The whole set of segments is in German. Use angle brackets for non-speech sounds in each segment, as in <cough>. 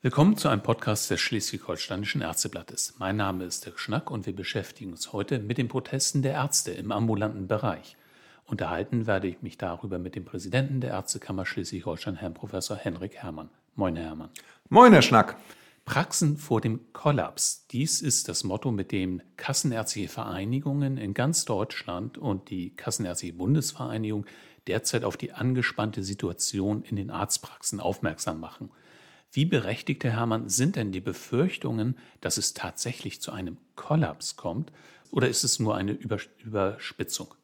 Willkommen zu einem Podcast des Schleswig-Holsteinischen Ärzteblattes. Mein Name ist Dirk Schnack und wir beschäftigen uns heute mit den Protesten der Ärzte im ambulanten Bereich. Unterhalten werde ich mich darüber mit dem Präsidenten der Ärztekammer Schleswig-Holstein, Herrn Professor Henrik Herrmann. Moin, Herr Herrmann. Moin, Herr Schnack. Praxen vor dem Kollaps. Dies ist das Motto, mit dem kassenärztliche Vereinigungen in ganz Deutschland und die Kassenärztliche Bundesvereinigung derzeit auf die angespannte Situation in den Arztpraxen aufmerksam machen. Wie berechtigt, Herr Herrmann, sind denn die Befürchtungen, dass es tatsächlich zu einem Kollaps kommt? Oder ist es nur eine Überspitzung?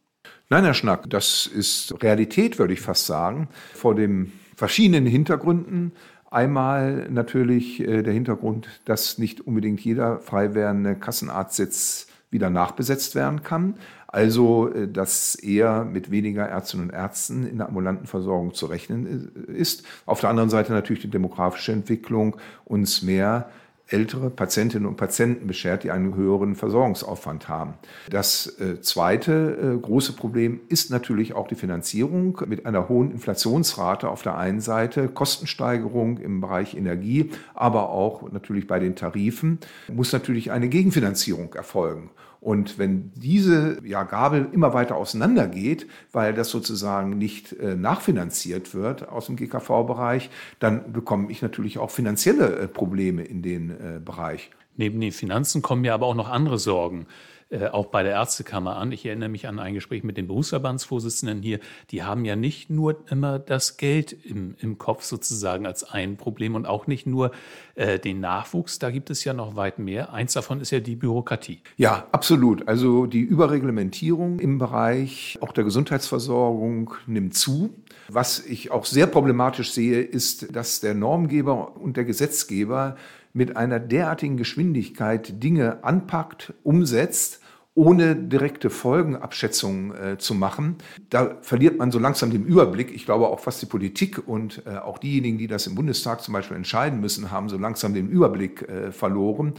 Nein, Herr Schnack, das ist Realität, würde ich fast sagen. Vor den verschiedenen Hintergründen. Einmal natürlich äh, der Hintergrund, dass nicht unbedingt jeder frei werdende Kassenarztsitz wieder nachbesetzt werden kann. Also, äh, dass eher mit weniger Ärztinnen und Ärzten in der ambulanten Versorgung zu rechnen äh, ist. Auf der anderen Seite natürlich die demografische Entwicklung, uns mehr ältere Patientinnen und Patienten beschert, die einen höheren Versorgungsaufwand haben. Das äh, zweite äh, große Problem ist natürlich auch die Finanzierung mit einer hohen Inflationsrate auf der einen Seite, Kostensteigerung im Bereich Energie, aber auch natürlich bei den Tarifen muss natürlich eine Gegenfinanzierung erfolgen. Und wenn diese ja, Gabel immer weiter auseinandergeht, weil das sozusagen nicht äh, nachfinanziert wird aus dem GKV-Bereich, dann bekomme ich natürlich auch finanzielle äh, Probleme in den äh, Bereich. Neben den Finanzen kommen ja aber auch noch andere Sorgen. Äh, auch bei der Ärztekammer an. Ich erinnere mich an ein Gespräch mit den Berufsverbandsvorsitzenden hier. Die haben ja nicht nur immer das Geld im, im Kopf sozusagen als ein Problem und auch nicht nur äh, den Nachwuchs. Da gibt es ja noch weit mehr. Eins davon ist ja die Bürokratie. Ja, absolut. Also die Überreglementierung im Bereich auch der Gesundheitsversorgung nimmt zu. Was ich auch sehr problematisch sehe, ist, dass der Normgeber und der Gesetzgeber mit einer derartigen Geschwindigkeit Dinge anpackt, umsetzt, ohne direkte Folgenabschätzungen äh, zu machen. Da verliert man so langsam den Überblick. Ich glaube auch fast die Politik und äh, auch diejenigen, die das im Bundestag zum Beispiel entscheiden müssen, haben so langsam den Überblick äh, verloren.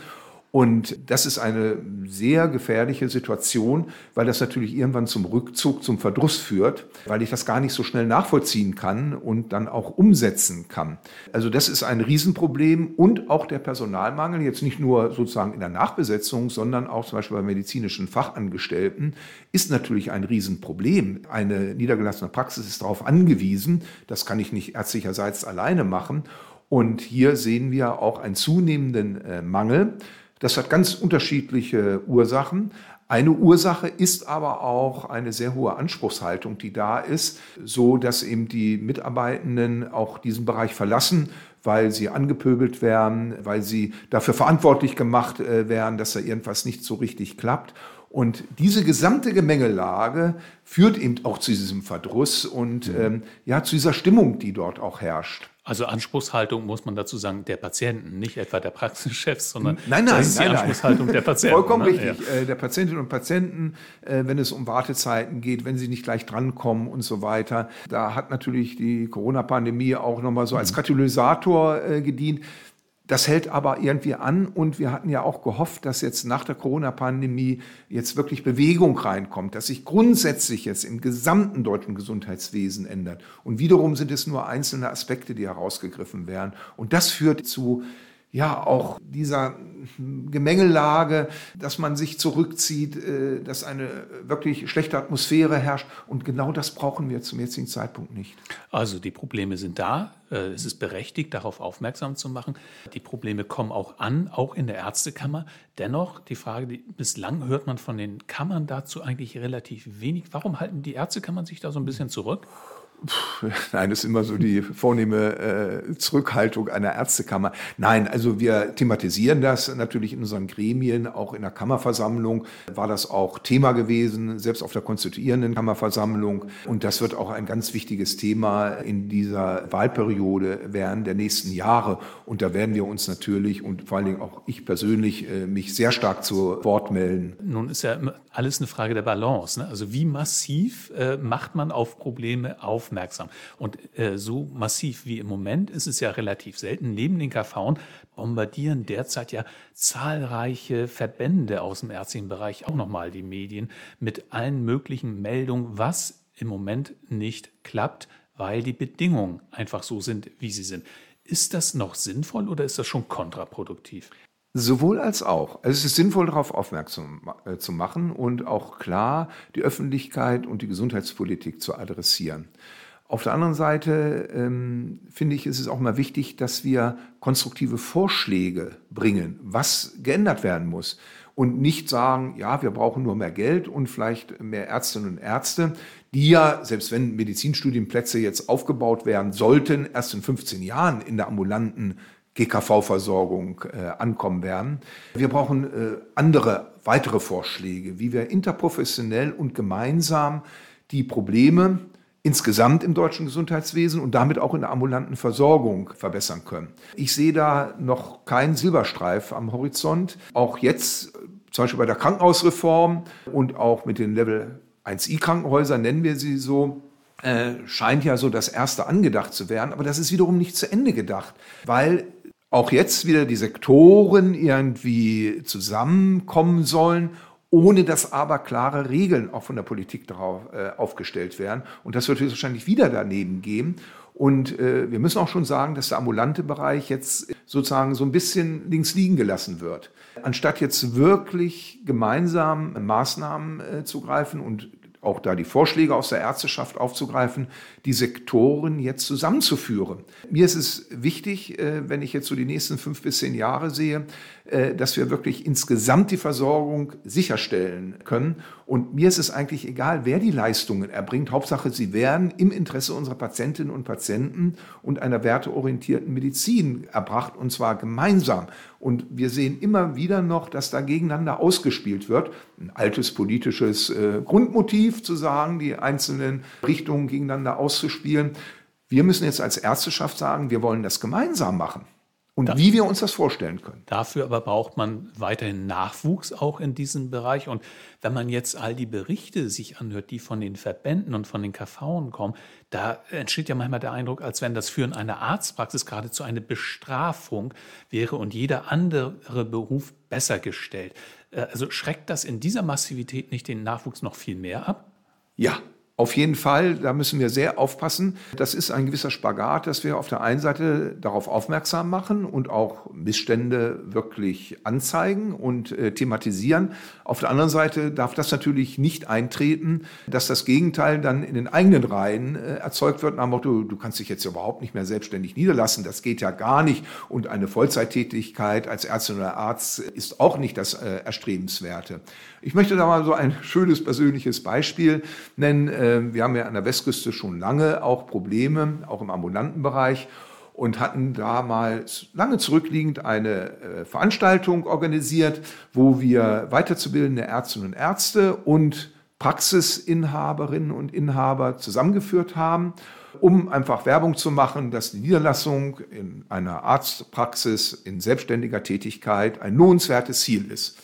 Und das ist eine sehr gefährliche Situation, weil das natürlich irgendwann zum Rückzug, zum Verdruss führt, weil ich das gar nicht so schnell nachvollziehen kann und dann auch umsetzen kann. Also das ist ein Riesenproblem und auch der Personalmangel, jetzt nicht nur sozusagen in der Nachbesetzung, sondern auch zum Beispiel bei medizinischen Fachangestellten, ist natürlich ein Riesenproblem. Eine niedergelassene Praxis ist darauf angewiesen, das kann ich nicht ärztlicherseits alleine machen. Und hier sehen wir auch einen zunehmenden äh, Mangel. Das hat ganz unterschiedliche Ursachen. Eine Ursache ist aber auch eine sehr hohe Anspruchshaltung, die da ist, so dass eben die Mitarbeitenden auch diesen Bereich verlassen, weil sie angepöbelt werden, weil sie dafür verantwortlich gemacht äh, werden, dass da irgendwas nicht so richtig klappt. Und diese gesamte Gemengelage führt eben auch zu diesem Verdruss und mhm. ähm, ja zu dieser Stimmung, die dort auch herrscht. Also Anspruchshaltung muss man dazu sagen, der Patienten, nicht etwa der Praxischefs, sondern nein, nein, das ist die nein, Anspruchshaltung der <laughs> Patienten. Vollkommen ne? richtig. Ja. Äh, der Patientinnen und Patienten, äh, wenn es um Wartezeiten geht, wenn sie nicht gleich drankommen und so weiter. Da hat natürlich die Corona-Pandemie auch nochmal so als mhm. Katalysator äh, gedient. Das hält aber irgendwie an und wir hatten ja auch gehofft, dass jetzt nach der Corona-Pandemie jetzt wirklich Bewegung reinkommt, dass sich grundsätzlich jetzt im gesamten deutschen Gesundheitswesen ändert. Und wiederum sind es nur einzelne Aspekte, die herausgegriffen werden. Und das führt zu ja auch dieser Gemengelage, dass man sich zurückzieht, äh, dass eine wirklich schlechte Atmosphäre herrscht. Und genau das brauchen wir zum jetzigen Zeitpunkt nicht. Also die Probleme sind da. Äh, es ist berechtigt, darauf aufmerksam zu machen. Die Probleme kommen auch an, auch in der Ärztekammer. Dennoch die Frage, die, bislang hört man von den Kammern dazu eigentlich relativ wenig. Warum halten die Ärztekammern sich da so ein bisschen zurück? Nein, das ist immer so die vornehme äh, Zurückhaltung einer Ärztekammer. Nein, also wir thematisieren das natürlich in unseren Gremien, auch in der Kammerversammlung war das auch Thema gewesen, selbst auf der konstituierenden Kammerversammlung. Und das wird auch ein ganz wichtiges Thema in dieser Wahlperiode während der nächsten Jahre. Und da werden wir uns natürlich und vor allen Dingen auch ich persönlich äh, mich sehr stark zu Wort melden. Nun ist ja alles eine Frage der Balance. Ne? Also wie massiv äh, macht man auf Probleme aufmerksam? Aufmerksam. Und äh, so massiv wie im Moment ist es ja relativ selten. Neben den KV bombardieren derzeit ja zahlreiche Verbände aus dem ärztlichen Bereich auch nochmal die Medien mit allen möglichen Meldungen, was im Moment nicht klappt, weil die Bedingungen einfach so sind, wie sie sind. Ist das noch sinnvoll oder ist das schon kontraproduktiv? Sowohl als auch. Also es ist sinnvoll, darauf aufmerksam äh, zu machen und auch klar die Öffentlichkeit und die Gesundheitspolitik zu adressieren. Auf der anderen Seite ähm, finde ich, ist es auch mal wichtig, dass wir konstruktive Vorschläge bringen, was geändert werden muss. Und nicht sagen, ja, wir brauchen nur mehr Geld und vielleicht mehr Ärztinnen und Ärzte, die ja, selbst wenn Medizinstudienplätze jetzt aufgebaut werden sollten, erst in 15 Jahren in der ambulanten GKV-Versorgung äh, ankommen werden. Wir brauchen äh, andere, weitere Vorschläge, wie wir interprofessionell und gemeinsam die Probleme insgesamt im deutschen Gesundheitswesen und damit auch in der ambulanten Versorgung verbessern können. Ich sehe da noch keinen Silberstreif am Horizont. Auch jetzt, zum Beispiel bei der Krankenhausreform und auch mit den Level 1i Krankenhäusern, nennen wir sie so, äh, scheint ja so das erste angedacht zu werden, aber das ist wiederum nicht zu Ende gedacht, weil auch jetzt wieder die Sektoren irgendwie zusammenkommen sollen, ohne dass aber klare Regeln auch von der Politik darauf äh, aufgestellt werden. Und das wird wahrscheinlich wieder daneben gehen. Und äh, wir müssen auch schon sagen, dass der ambulante Bereich jetzt sozusagen so ein bisschen links liegen gelassen wird. Anstatt jetzt wirklich gemeinsam Maßnahmen äh, zu greifen und auch da die Vorschläge aus der Ärzteschaft aufzugreifen, die Sektoren jetzt zusammenzuführen. Mir ist es wichtig, äh, wenn ich jetzt so die nächsten fünf bis zehn Jahre sehe, äh, dass wir wirklich insgesamt die Versorgung sicherstellen können. Und mir ist es eigentlich egal, wer die Leistungen erbringt. Hauptsache, sie werden im Interesse unserer Patientinnen und Patienten und einer werteorientierten Medizin erbracht, und zwar gemeinsam. Und wir sehen immer wieder noch, dass da gegeneinander ausgespielt wird. Ein altes politisches äh, Grundmotiv zu sagen, die einzelnen Richtungen gegeneinander auszuspielen. Wir müssen jetzt als Ärzteschaft sagen, wir wollen das gemeinsam machen und da, wie wir uns das vorstellen können. Dafür aber braucht man weiterhin Nachwuchs auch in diesem Bereich. Und wenn man jetzt all die Berichte sich anhört, die von den Verbänden und von den KV kommen, da entsteht ja manchmal der Eindruck, als wenn das Führen einer Arztpraxis geradezu eine Bestrafung wäre und jeder andere Beruf besser gestellt. Äh, also schreckt das in dieser Massivität nicht den Nachwuchs noch viel mehr ab? Ja, auf jeden Fall, da müssen wir sehr aufpassen. Das ist ein gewisser Spagat, dass wir auf der einen Seite darauf aufmerksam machen und auch Missstände wirklich anzeigen und äh, thematisieren. Auf der anderen Seite darf das natürlich nicht eintreten, dass das Gegenteil dann in den eigenen Reihen äh, erzeugt wird, nach dem Motto, du kannst dich jetzt überhaupt nicht mehr selbstständig niederlassen, das geht ja gar nicht. Und eine Vollzeittätigkeit als Ärztin oder Arzt ist auch nicht das äh, Erstrebenswerte. Ich möchte da mal so ein schönes persönliches Beispiel nennen. Ähm, wir haben ja an der Westküste schon lange auch Probleme, auch im ambulanten Bereich und hatten damals lange zurückliegend eine äh, Veranstaltung organisiert, wo wir weiterzubildende Ärztinnen und Ärzte und Praxisinhaberinnen und Inhaber zusammengeführt haben, um einfach Werbung zu machen, dass die Niederlassung in einer Arztpraxis in selbstständiger Tätigkeit ein lohnenswertes Ziel ist.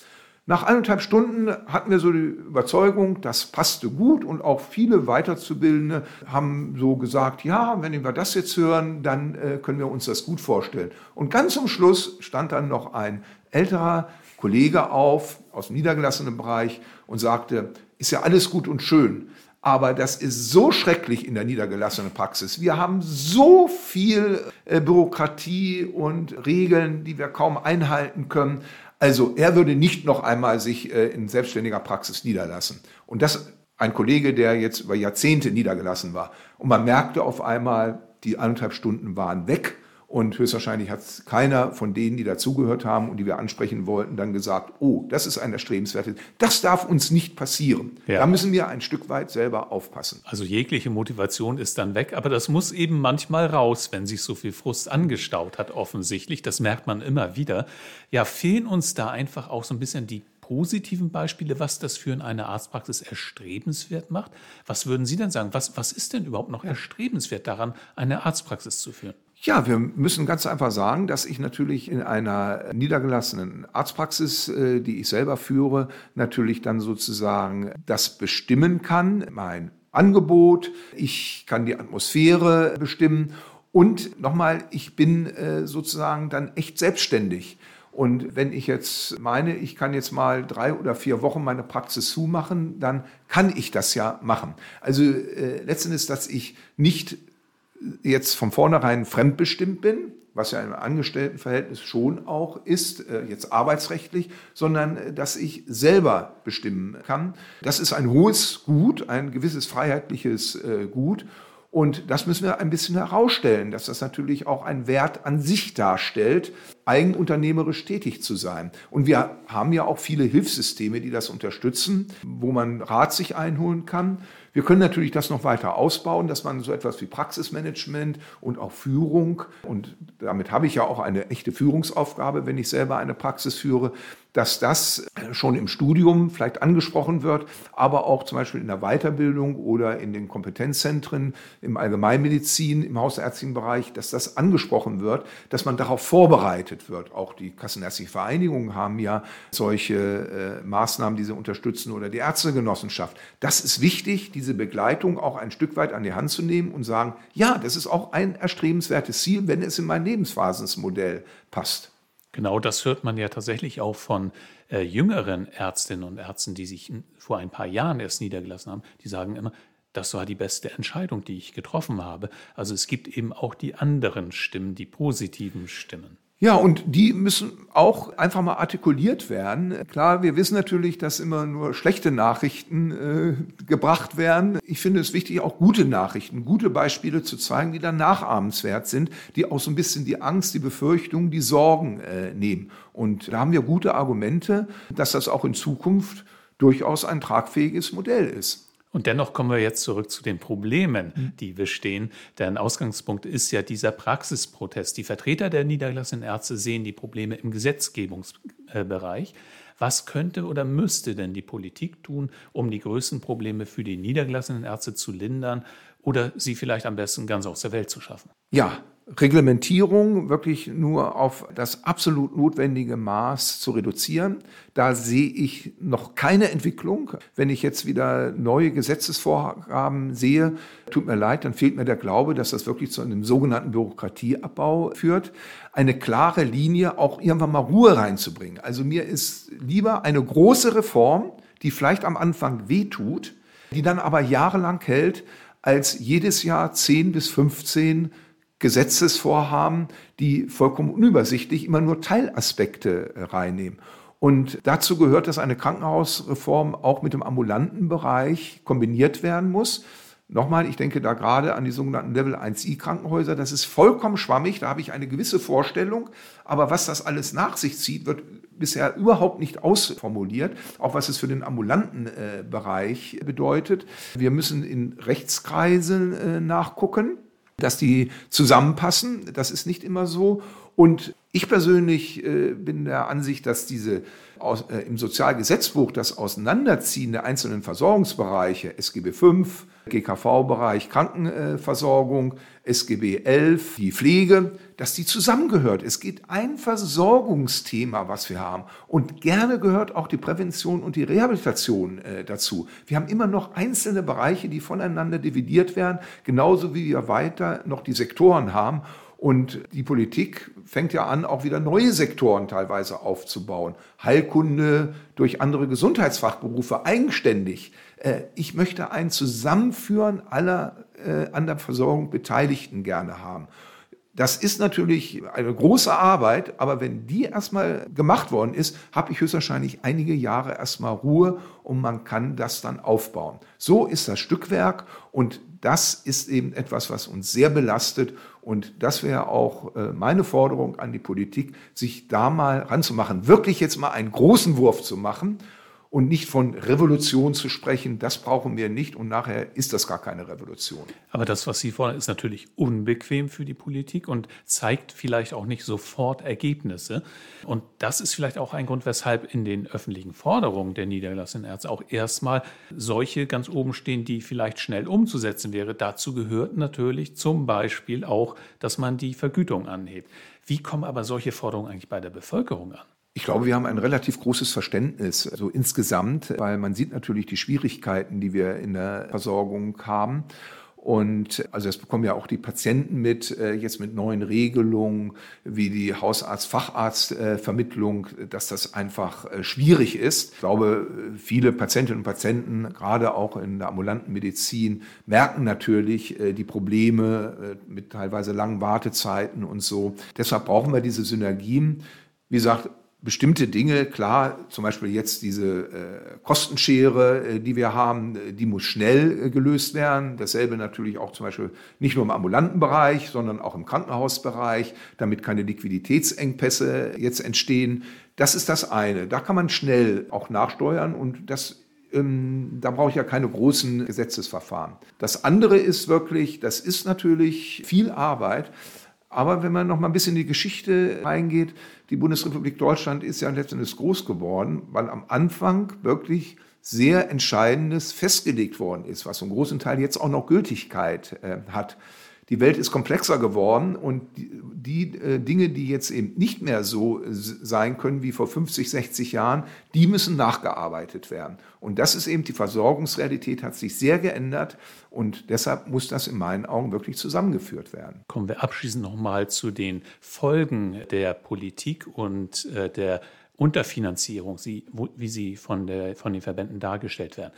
Nach eineinhalb Stunden hatten wir so die Überzeugung, das passte gut und auch viele Weiterzubildende haben so gesagt, ja, wenn wir das jetzt hören, dann äh, können wir uns das gut vorstellen. Und ganz zum Schluss stand dann noch ein älterer Kollege auf aus dem niedergelassenen Bereich und sagte, ist ja alles gut und schön, aber das ist so schrecklich in der niedergelassenen Praxis. Wir haben so viel äh, Bürokratie und Regeln, die wir kaum einhalten können. Also er würde nicht noch einmal sich äh, in selbstständiger Praxis niederlassen. Und das ein Kollege, der jetzt über Jahrzehnte niedergelassen war. Und man merkte auf einmal, die anderthalb Stunden waren weg und höchstwahrscheinlich hat keiner von denen, die dazugehört haben und die wir ansprechen wollten, dann gesagt, oh, das ist ein erstrebenswertes. Das darf uns nicht passieren. Ja. Da müssen wir ein Stück weit selber aufpassen. Also jegliche Motivation ist dann weg, aber das muss eben manchmal raus, wenn sich so viel Frust angestaut hat, offensichtlich. Das merkt man immer wieder. Ja, fehlen uns da einfach auch so ein bisschen die positiven Beispiele, was das für eine Arztpraxis erstrebenswert macht? Was würden Sie denn sagen? Was, was ist denn überhaupt noch erstrebenswert daran, eine Arztpraxis zu führen? Ja, wir müssen ganz einfach sagen, dass ich natürlich in einer niedergelassenen Arztpraxis, äh, die ich selber führe, natürlich dann sozusagen das bestimmen kann, mein Angebot, ich kann die Atmosphäre bestimmen und nochmal, ich bin äh, sozusagen dann echt selbstständig. Und wenn ich jetzt meine, ich kann jetzt mal drei oder vier Wochen meine Praxis zumachen, dann kann ich das ja machen. Also äh, letztendlich, dass ich nicht jetzt von vornherein fremdbestimmt bin, was ja ein Angestelltenverhältnis schon auch ist, äh, jetzt arbeitsrechtlich, sondern äh, dass ich selber bestimmen kann. Das ist ein hohes Gut, ein gewisses freiheitliches äh, Gut. Und das müssen wir ein bisschen herausstellen, dass das natürlich auch einen Wert an sich darstellt, eigenunternehmerisch tätig zu sein. Und wir haben ja auch viele Hilfssysteme, die das unterstützen, wo man Rat sich einholen kann. Wir können natürlich das noch weiter ausbauen, dass man so etwas wie Praxismanagement und auch Führung, und damit habe ich ja auch eine echte Führungsaufgabe, wenn ich selber eine Praxis führe, dass das schon im Studium vielleicht angesprochen wird, aber auch zum Beispiel in der Weiterbildung oder in den Kompetenzzentren, im Allgemeinmedizin, im hausärztlichen Bereich, dass das angesprochen wird, dass man darauf vorbereitet wird. Auch die Kassenärztliche Vereinigung haben ja solche äh, Maßnahmen, die sie unterstützen oder die Ärztegenossenschaft. Das ist wichtig, diese Begleitung auch ein Stück weit an die Hand zu nehmen und sagen, ja, das ist auch ein erstrebenswertes Ziel, wenn es in mein Lebensphasenmodell passt. Genau, das hört man ja tatsächlich auch von äh, jüngeren Ärztinnen und Ärzten, die sich vor ein paar Jahren erst niedergelassen haben. Die sagen immer, das war die beste Entscheidung, die ich getroffen habe. Also es gibt eben auch die anderen Stimmen, die positiven Stimmen. Ja, und die müssen auch einfach mal artikuliert werden. Klar, wir wissen natürlich, dass immer nur schlechte Nachrichten äh, gebracht werden. Ich finde es wichtig, auch gute Nachrichten, gute Beispiele zu zeigen, die dann nachahmenswert sind, die auch so ein bisschen die Angst, die Befürchtung, die Sorgen äh, nehmen. Und da haben wir gute Argumente, dass das auch in Zukunft durchaus ein tragfähiges Modell ist. Und dennoch kommen wir jetzt zurück zu den Problemen, mhm. die wir stehen. Denn Ausgangspunkt ist ja dieser Praxisprotest. Die Vertreter der niedergelassenen Ärzte sehen die Probleme im Gesetzgebungsbereich. Was könnte oder müsste denn die Politik tun, um die größten Probleme für die niedergelassenen Ärzte zu lindern oder sie vielleicht am besten ganz aus der Welt zu schaffen? Ja, Reglementierung wirklich nur auf das absolut notwendige Maß zu reduzieren. Da sehe ich noch keine Entwicklung. Wenn ich jetzt wieder neue Gesetzesvorhaben sehe, tut mir leid, dann fehlt mir der Glaube, dass das wirklich zu einem sogenannten Bürokratieabbau führt. Eine klare Linie, auch irgendwann mal Ruhe reinzubringen. Also mir ist lieber eine große Reform, die vielleicht am Anfang wehtut, die dann aber jahrelang hält, als jedes Jahr 10 bis 15 Gesetzesvorhaben, die vollkommen unübersichtlich immer nur Teilaspekte äh, reinnehmen. Und dazu gehört, dass eine Krankenhausreform auch mit dem ambulanten Bereich kombiniert werden muss. Nochmal, ich denke da gerade an die sogenannten Level 1i Krankenhäuser. Das ist vollkommen schwammig, da habe ich eine gewisse Vorstellung. Aber was das alles nach sich zieht, wird bisher überhaupt nicht ausformuliert, auch was es für den ambulanten äh, Bereich bedeutet. Wir müssen in Rechtskreisen äh, nachgucken dass die zusammenpassen. Das ist nicht immer so. Und ich persönlich äh, bin der Ansicht, dass diese aus, äh, im Sozialgesetzbuch das Auseinanderziehen der einzelnen Versorgungsbereiche, SGB V, GKV-Bereich Krankenversorgung, SGB 11, die Pflege, dass die zusammengehört. Es geht ein Versorgungsthema, was wir haben. Und gerne gehört auch die Prävention und die Rehabilitation äh, dazu. Wir haben immer noch einzelne Bereiche, die voneinander dividiert werden, genauso wie wir weiter noch die Sektoren haben. Und die Politik fängt ja an, auch wieder neue Sektoren teilweise aufzubauen. Heilkunde durch andere Gesundheitsfachberufe eigenständig. Äh, ich möchte ein Zusammenführen aller äh, an der Versorgung Beteiligten gerne haben. Das ist natürlich eine große Arbeit, aber wenn die erstmal gemacht worden ist, habe ich höchstwahrscheinlich einige Jahre erstmal Ruhe und man kann das dann aufbauen. So ist das Stückwerk und das ist eben etwas, was uns sehr belastet und das wäre auch äh, meine Forderung an die Politik, sich da mal ranzumachen, wirklich jetzt mal einen großen Wurf zu machen und nicht von Revolution zu sprechen, das brauchen wir nicht und nachher ist das gar keine Revolution. Aber das, was Sie fordern, ist natürlich unbequem für die Politik und zeigt vielleicht auch nicht sofort Ergebnisse. Und das ist vielleicht auch ein Grund, weshalb in den öffentlichen Forderungen der niedergelassenen Ärzte auch erstmal solche ganz oben stehen, die vielleicht schnell umzusetzen wäre. Dazu gehört natürlich zum Beispiel auch, dass man die Vergütung anhebt. Wie kommen aber solche Forderungen eigentlich bei der Bevölkerung an? Ich glaube, wir haben ein relativ großes Verständnis, so also insgesamt, weil man sieht natürlich die Schwierigkeiten, die wir in der Versorgung haben. Und also das bekommen ja auch die Patienten mit, äh, jetzt mit neuen Regelungen wie die Hausarzt-Facharzt-Vermittlung, dass das einfach äh, schwierig ist. Ich glaube, viele Patientinnen und Patienten, gerade auch in der ambulanten Medizin, merken natürlich äh, die Probleme mit teilweise langen Wartezeiten und so. Deshalb brauchen wir diese Synergien. Wie gesagt, bestimmte Dinge, klar, zum Beispiel jetzt diese äh, Kostenschere, äh, die wir haben, äh, die muss schnell äh, gelöst werden. Dasselbe natürlich auch zum Beispiel nicht nur im ambulanten Bereich, sondern auch im Krankenhausbereich, damit keine Liquiditätsengpässe jetzt entstehen. Das ist das eine. Da kann man schnell auch nachsteuern und das ähm, da brauche ich ja keine großen Gesetzesverfahren. Das andere ist wirklich, das ist natürlich viel Arbeit, aber wenn man noch mal ein bisschen in die Geschichte reingeht, die Bundesrepublik Deutschland ist ja letztendlich groß geworden, weil am Anfang wirklich sehr Entscheidendes festgelegt worden ist, was zum großen Teil jetzt auch noch Gültigkeit äh, hat die Welt ist komplexer geworden und die, die äh, Dinge, die jetzt eben nicht mehr so sein können wie vor 50, 60 Jahren, die müssen nachgearbeitet werden. Und das ist eben die Versorgungsrealität hat sich sehr geändert und deshalb muss das in meinen Augen wirklich zusammengeführt werden. Kommen wir abschließend nochmal zu den Folgen der Politik und äh, der Unterfinanzierung, wie sie von, der, von den Verbänden dargestellt werden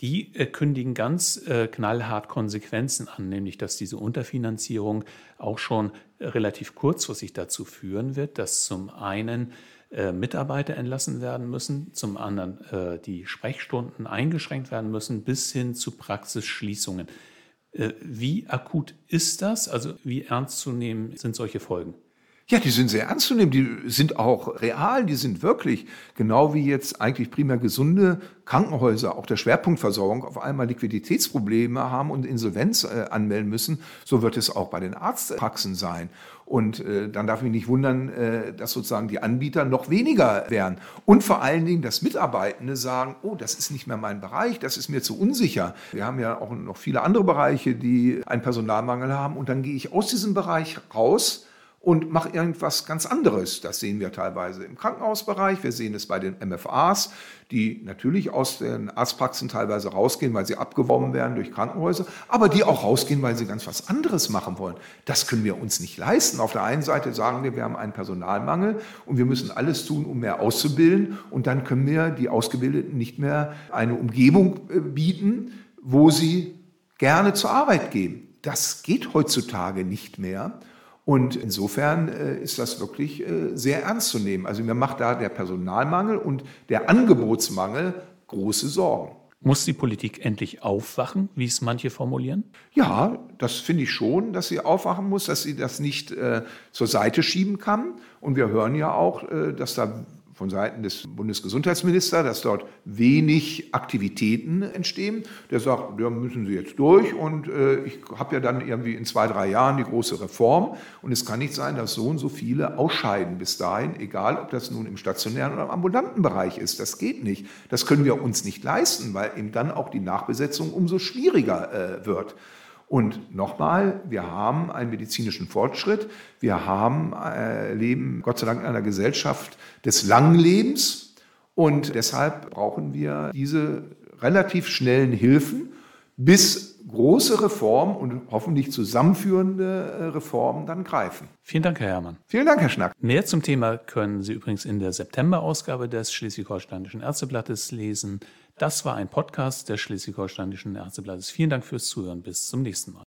die äh, kündigen ganz äh, knallhart Konsequenzen an, nämlich dass diese Unterfinanzierung auch schon relativ kurzfristig dazu führen wird, dass zum einen äh, Mitarbeiter entlassen werden müssen, zum anderen äh, die Sprechstunden eingeschränkt werden müssen, bis hin zu Praxisschließungen. Äh, wie akut ist das? Also wie ernst zu nehmen sind solche Folgen? Ja, die sind sehr ernst zu nehmen, die sind auch real, die sind wirklich, genau wie jetzt eigentlich primär gesunde Krankenhäuser, auch der Schwerpunktversorgung, auf einmal Liquiditätsprobleme haben und Insolvenz äh, anmelden müssen, so wird es auch bei den Arztpraxen sein. Und äh, dann darf ich nicht wundern, äh, dass sozusagen die Anbieter noch weniger werden. Und vor allen Dingen, dass Mitarbeitende sagen, oh, das ist nicht mehr mein Bereich, das ist mir zu unsicher. Wir haben ja auch noch viele andere Bereiche, die einen Personalmangel haben. Und dann gehe ich aus diesem Bereich raus und mache irgendwas ganz anderes. Das sehen wir teilweise im Krankenhausbereich, wir sehen es bei den MFAs, die natürlich aus den Arztpraxen teilweise rausgehen, weil sie abgeworben werden durch Krankenhäuser, aber die auch rausgehen, weil sie ganz was anderes machen wollen. Das können wir uns nicht leisten. Auf der einen Seite sagen wir, wir haben einen Personalmangel und wir müssen alles tun, um mehr auszubilden und dann können wir die Ausgebildeten nicht mehr eine Umgebung äh, bieten, wo sie gerne zur Arbeit gehen. Das geht heutzutage nicht mehr. Und insofern äh, ist das wirklich äh, sehr ernst zu nehmen. Also mir macht da der Personalmangel und der Angebotsmangel große Sorgen. Muss die Politik endlich aufwachen, wie es manche formulieren? Ja, das finde ich schon, dass sie aufwachen muss, dass sie das nicht äh, zur Seite schieben kann. Und wir hören ja auch, äh, dass da von Seiten des Bundesgesundheitsministers, dass dort wenig Aktivitäten entstehen. Der sagt, da müssen Sie jetzt durch und äh, ich habe ja dann irgendwie in zwei, drei Jahren die große Reform und es kann nicht sein, dass so und so viele ausscheiden bis dahin, egal ob das nun im stationären oder im ambulanten Bereich ist. Das geht nicht. Das können wir uns nicht leisten, weil eben dann auch die Nachbesetzung umso schwieriger äh, wird. Und nochmal, wir haben einen medizinischen Fortschritt. Wir haben, äh, leben Gott sei Dank in einer Gesellschaft des langen Lebens. Und deshalb brauchen wir diese relativ schnellen Hilfen, bis große Reformen und hoffentlich zusammenführende äh, Reformen dann greifen. Vielen Dank, Herr Herrmann. Vielen Dank, Herr Schnack. Mehr zum Thema können Sie übrigens in der September-Ausgabe des Schleswig-Holsteinischen Ärzteblattes lesen. Das war ein Podcast der Schleswig-Holsteinischen Ärzteblattes. Vielen Dank fürs Zuhören. Bis zum nächsten Mal.